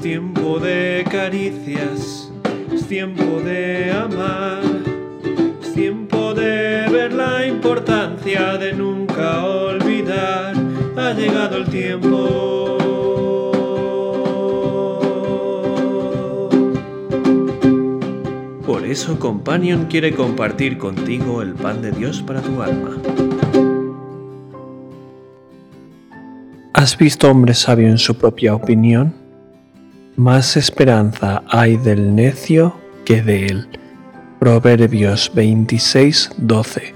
tiempo de caricias, es tiempo de amar, es tiempo de ver la importancia de nunca olvidar. Ha llegado el tiempo. Por eso Companion quiere compartir contigo el pan de Dios para tu alma. ¿Has visto hombre sabio en su propia opinión? Más esperanza hay del necio que de él. Proverbios 26, 12.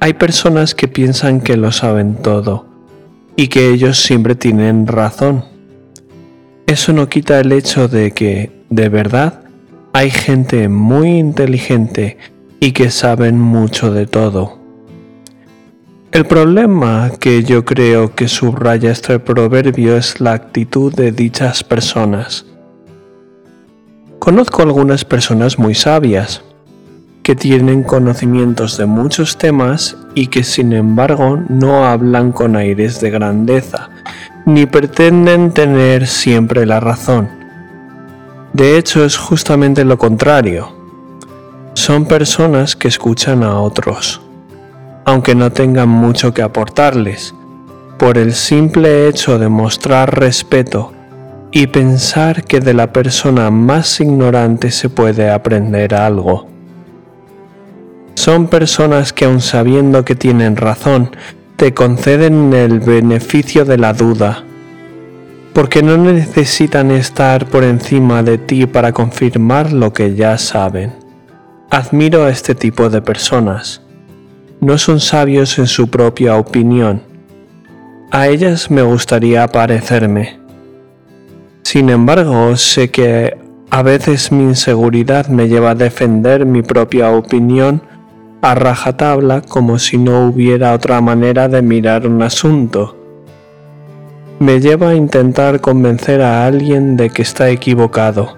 Hay personas que piensan que lo saben todo y que ellos siempre tienen razón. Eso no quita el hecho de que, de verdad, hay gente muy inteligente y que saben mucho de todo. El problema que yo creo que subraya este proverbio es la actitud de dichas personas. Conozco algunas personas muy sabias, que tienen conocimientos de muchos temas y que sin embargo no hablan con aires de grandeza, ni pretenden tener siempre la razón. De hecho es justamente lo contrario. Son personas que escuchan a otros aunque no tengan mucho que aportarles, por el simple hecho de mostrar respeto y pensar que de la persona más ignorante se puede aprender algo. Son personas que aun sabiendo que tienen razón, te conceden el beneficio de la duda, porque no necesitan estar por encima de ti para confirmar lo que ya saben. Admiro a este tipo de personas no son sabios en su propia opinión. A ellas me gustaría parecerme. Sin embargo, sé que a veces mi inseguridad me lleva a defender mi propia opinión a rajatabla como si no hubiera otra manera de mirar un asunto. Me lleva a intentar convencer a alguien de que está equivocado,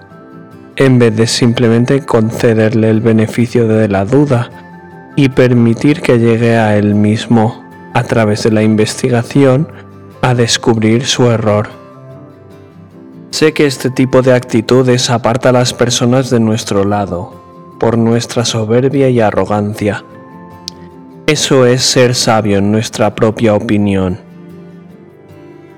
en vez de simplemente concederle el beneficio de la duda y permitir que llegue a él mismo, a través de la investigación, a descubrir su error. Sé que este tipo de actitudes aparta a las personas de nuestro lado, por nuestra soberbia y arrogancia. Eso es ser sabio en nuestra propia opinión.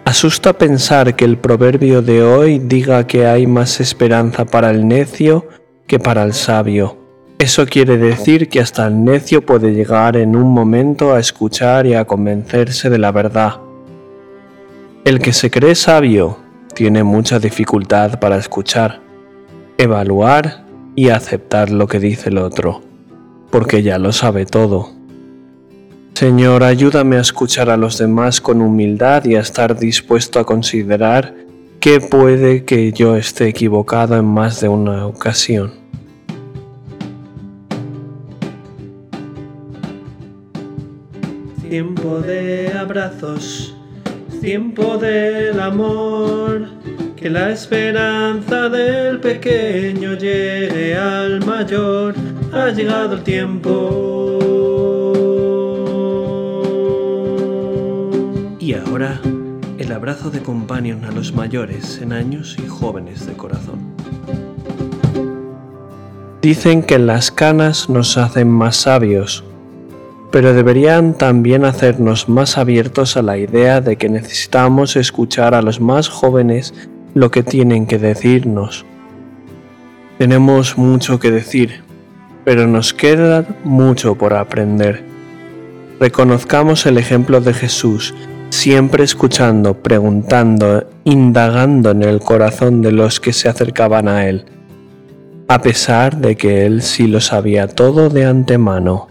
Asusta pensar que el proverbio de hoy diga que hay más esperanza para el necio que para el sabio eso quiere decir que hasta el necio puede llegar en un momento a escuchar y a convencerse de la verdad. El que se cree sabio tiene mucha dificultad para escuchar, evaluar y aceptar lo que dice el otro, porque ya lo sabe todo. Señor, ayúdame a escuchar a los demás con humildad y a estar dispuesto a considerar que puede que yo esté equivocado en más de una ocasión. Tiempo de abrazos, tiempo del amor, que la esperanza del pequeño llegue al mayor, ha llegado el tiempo. Y ahora, el abrazo de companion a los mayores en años y jóvenes de corazón. Dicen que las canas nos hacen más sabios pero deberían también hacernos más abiertos a la idea de que necesitamos escuchar a los más jóvenes lo que tienen que decirnos. Tenemos mucho que decir, pero nos queda mucho por aprender. Reconozcamos el ejemplo de Jesús, siempre escuchando, preguntando, indagando en el corazón de los que se acercaban a Él, a pesar de que Él sí lo sabía todo de antemano.